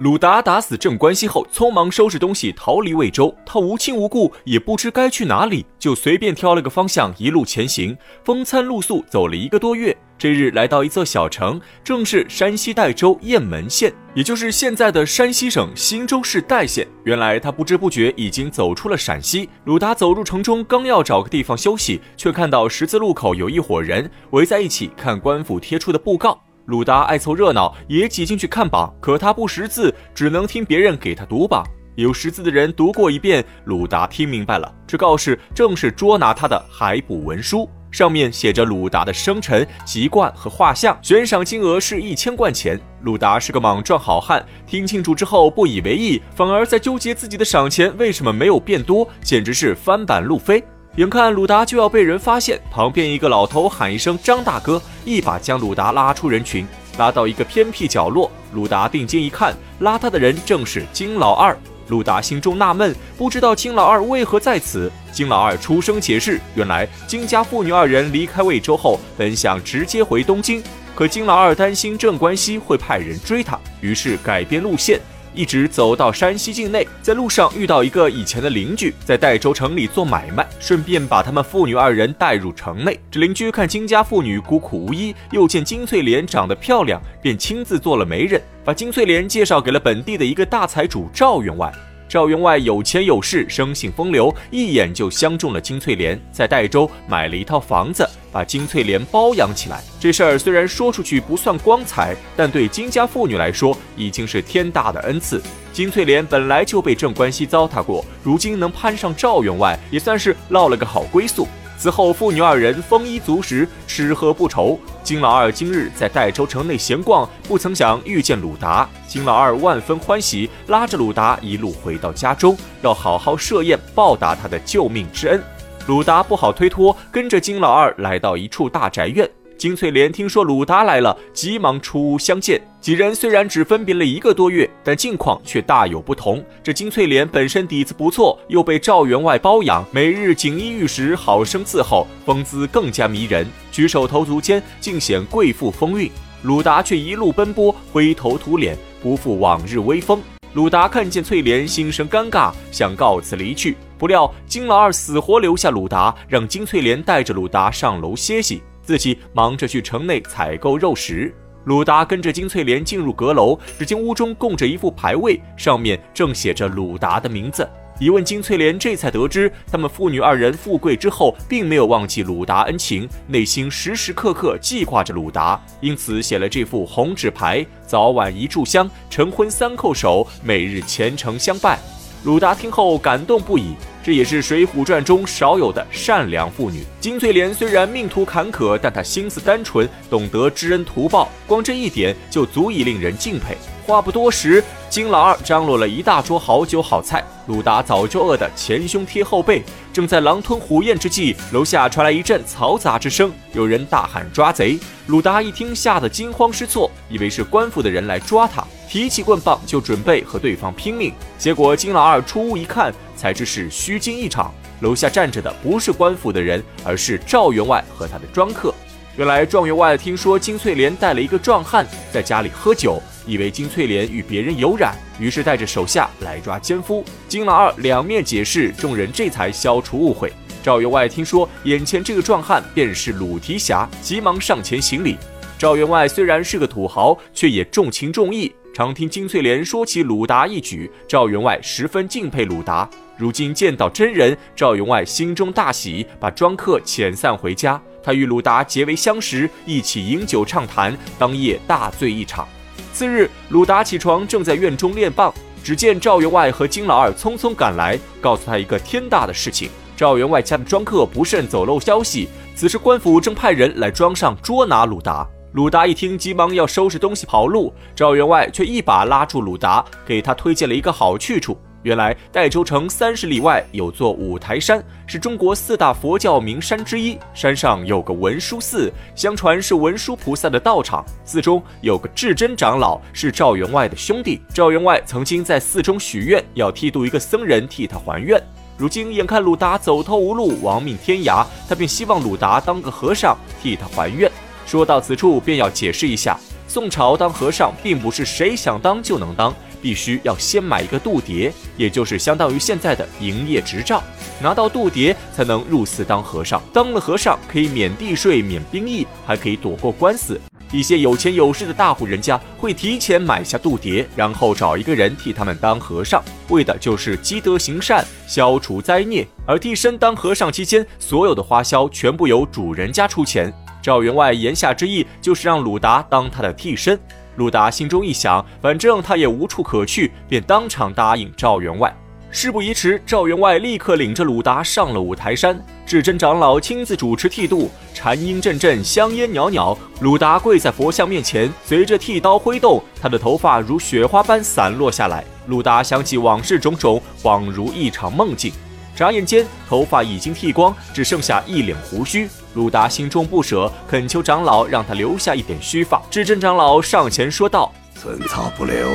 鲁达打死镇关西后，匆忙收拾东西逃离魏州。他无亲无故，也不知该去哪里，就随便挑了个方向，一路前行，风餐露宿，走了一个多月。这日来到一座小城，正是山西代州雁门县，也就是现在的山西省忻州市代县。原来他不知不觉已经走出了陕西。鲁达走入城中，刚要找个地方休息，却看到十字路口有一伙人围在一起看官府贴出的布告。鲁达爱凑热闹，也挤进去看榜。可他不识字，只能听别人给他读榜。有识字的人读过一遍，鲁达听明白了。这告示正是捉拿他的海捕文书，上面写着鲁达的生辰、籍贯和画像，悬赏金额是一千贯钱。鲁达是个莽撞好汉，听清楚之后不以为意，反而在纠结自己的赏钱为什么没有变多，简直是翻版路飞。眼看鲁达就要被人发现，旁边一个老头喊一声“张大哥”，一把将鲁达拉出人群，拉到一个偏僻角落。鲁达定睛一看，拉他的人正是金老二。鲁达心中纳闷，不知道金老二为何在此。金老二出声解释，原来金家父女二人离开魏州后，本想直接回东京，可金老二担心镇关西会派人追他，于是改变路线。一直走到山西境内，在路上遇到一个以前的邻居，在代州城里做买卖，顺便把他们父女二人带入城内。这邻居看金家父女孤苦无依，又见金翠莲长得漂亮，便亲自做了媒人，把金翠莲介绍给了本地的一个大财主赵员外。赵员外有钱有势，生性风流，一眼就相中了金翠莲，在代州买了一套房子，把金翠莲包养起来。这事儿虽然说出去不算光彩，但对金家妇女来说已经是天大的恩赐。金翠莲本来就被镇关西糟蹋过，如今能攀上赵员外，也算是落了个好归宿。此后，父女二人丰衣足食，吃喝不愁。金老二今日在代州城内闲逛，不曾想遇见鲁达。金老二万分欢喜，拉着鲁达一路回到家中，要好好设宴报答他的救命之恩。鲁达不好推脱，跟着金老二来到一处大宅院。金翠莲听说鲁达来了，急忙出屋相见。几人虽然只分别了一个多月，但境况却大有不同。这金翠莲本身底子不错，又被赵员外包养，每日锦衣玉食，好生伺候，风姿更加迷人，举手投足间尽显贵妇风韵。鲁达却一路奔波，灰头土脸，不复往日威风。鲁达看见翠莲，心生尴尬，想告辞离去，不料金老二死活留下鲁达，让金翠莲带着鲁达上楼歇息。自己忙着去城内采购肉食，鲁达跟着金翠莲进入阁楼，只见屋中供着一副牌位，上面正写着鲁达的名字。一问金翠莲，这才得知他们父女二人富贵之后，并没有忘记鲁达恩情，内心时时刻刻记挂着鲁达，因此写了这副红纸牌：早晚一炷香，成婚三叩首，每日虔诚相拜。鲁达听后感动不已。这也是《水浒传》中少有的善良妇女。金翠莲虽然命途坎坷，但她心思单纯，懂得知恩图报，光这一点就足以令人敬佩。话不多时，金老二张罗了一大桌好酒好菜，鲁达早就饿得前胸贴后背。正在狼吞虎咽之际，楼下传来一阵嘈杂之声，有人大喊抓贼。鲁达一听，吓得惊慌失措，以为是官府的人来抓他，提起棍棒就准备和对方拼命。结果金老二出屋一看。才知是虚惊一场，楼下站着的不是官府的人，而是赵员外和他的庄客。原来状元外听说金翠莲带了一个壮汉在家里喝酒，以为金翠莲与别人有染，于是带着手下来抓奸夫。金老二两面解释，众人这才消除误会。赵员外听说眼前这个壮汉便是鲁提辖，急忙上前行礼。赵员外虽然是个土豪，却也重情重义。常听金翠莲说起鲁达一举，赵员外十分敬佩鲁达。如今见到真人，赵员外心中大喜，把庄客遣散回家。他与鲁达结为相识，一起饮酒畅谈，当夜大醉一场。次日，鲁达起床，正在院中练棒，只见赵员外和金老二匆匆赶来，告诉他一个天大的事情：赵员外家的庄客不慎走漏消息，此时官府正派人来庄上捉拿鲁达。鲁达一听，急忙要收拾东西跑路，赵员外却一把拉住鲁达，给他推荐了一个好去处。原来代州城三十里外有座五台山，是中国四大佛教名山之一。山上有个文殊寺，相传是文殊菩萨的道场。寺中有个智真长老，是赵员外的兄弟。赵员外曾经在寺中许愿，要剃度一个僧人替他还愿。如今眼看鲁达走投无路，亡命天涯，他便希望鲁达当个和尚替他还愿。说到此处，便要解释一下：宋朝当和尚并不是谁想当就能当，必须要先买一个度牒，也就是相当于现在的营业执照，拿到度牒才能入寺当和尚。当了和尚可以免地税、免兵役，还可以躲过官司。一些有钱有势的大户人家会提前买下度牒，然后找一个人替他们当和尚，为的就是积德行善、消除灾孽。而替身当和尚期间，所有的花销全部由主人家出钱。赵员外言下之意就是让鲁达当他的替身。鲁达心中一想，反正他也无处可去，便当场答应赵员外。事不宜迟，赵员外立刻领着鲁达上了五台山。智真长老亲自主持剃度，禅音阵阵，香烟袅袅。鲁达跪在佛像面前，随着剃刀挥动，他的头发如雪花般散落下来。鲁达想起往事种种，恍如一场梦境。眨眼间，头发已经剃光，只剩下一脸胡须。鲁达心中不舍，恳求长老让他留下一点须发。智真长老上前说道：“寸草不留，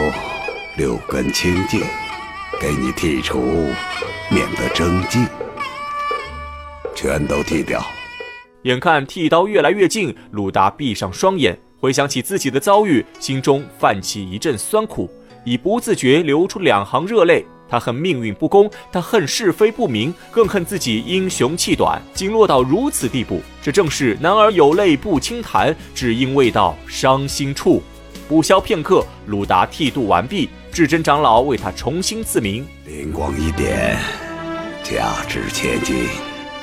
六根清净。”给你剔除，免得争竞。全都剃掉。眼看剃刀越来越近，鲁达闭上双眼，回想起自己的遭遇，心中泛起一阵酸苦，已不自觉流出两行热泪。他恨命运不公，他恨是非不明，更恨自己英雄气短，竟落到如此地步。这正是男儿有泪不轻弹，只因未到伤心处。不消片刻，鲁达剃度完毕。智真长老为他重新赐名，灵光一点，价值千金，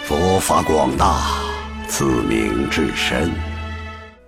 佛法广大，赐名至深。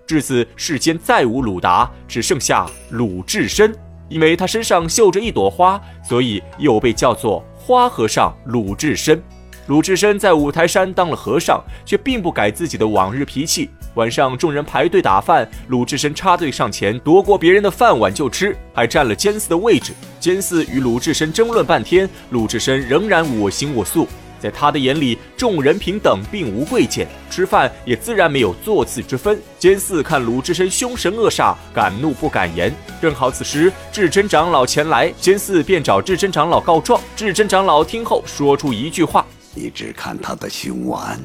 至此，世间再无鲁达，只剩下鲁智深。因为他身上绣着一朵花，所以又被叫做花和尚鲁智深。鲁智深在五台山当了和尚，却并不改自己的往日脾气。晚上，众人排队打饭，鲁智深插队上前夺过别人的饭碗就吃，还占了监寺的位置。监寺与鲁智深争论半天，鲁智深仍然我行我素。在他的眼里，众人平等，并无贵贱，吃饭也自然没有座次之分。监寺看鲁智深凶神恶煞，敢怒不敢言。正好此时智真长老前来，监寺便找智真长老告状。智真长老听后说出一句话：“你只看他的凶顽，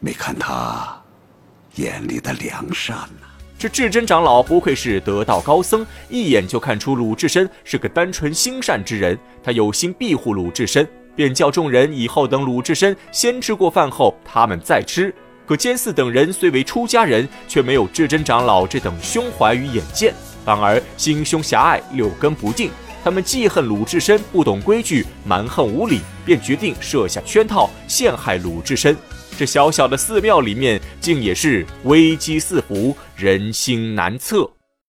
没看他。”眼里的良善呐！这智真长老不愧是得道高僧，一眼就看出鲁智深是个单纯心善之人。他有心庇护鲁智深，便叫众人以后等鲁智深先吃过饭后，他们再吃。可监寺等人虽为出家人，却没有智真长老这等胸怀与眼见，反而心胸狭隘，六根不净。他们记恨鲁智深不懂规矩，蛮横无理，便决定设下圈套，陷害鲁智深。这小小的寺庙里面，竟也是危机四伏，人心难测。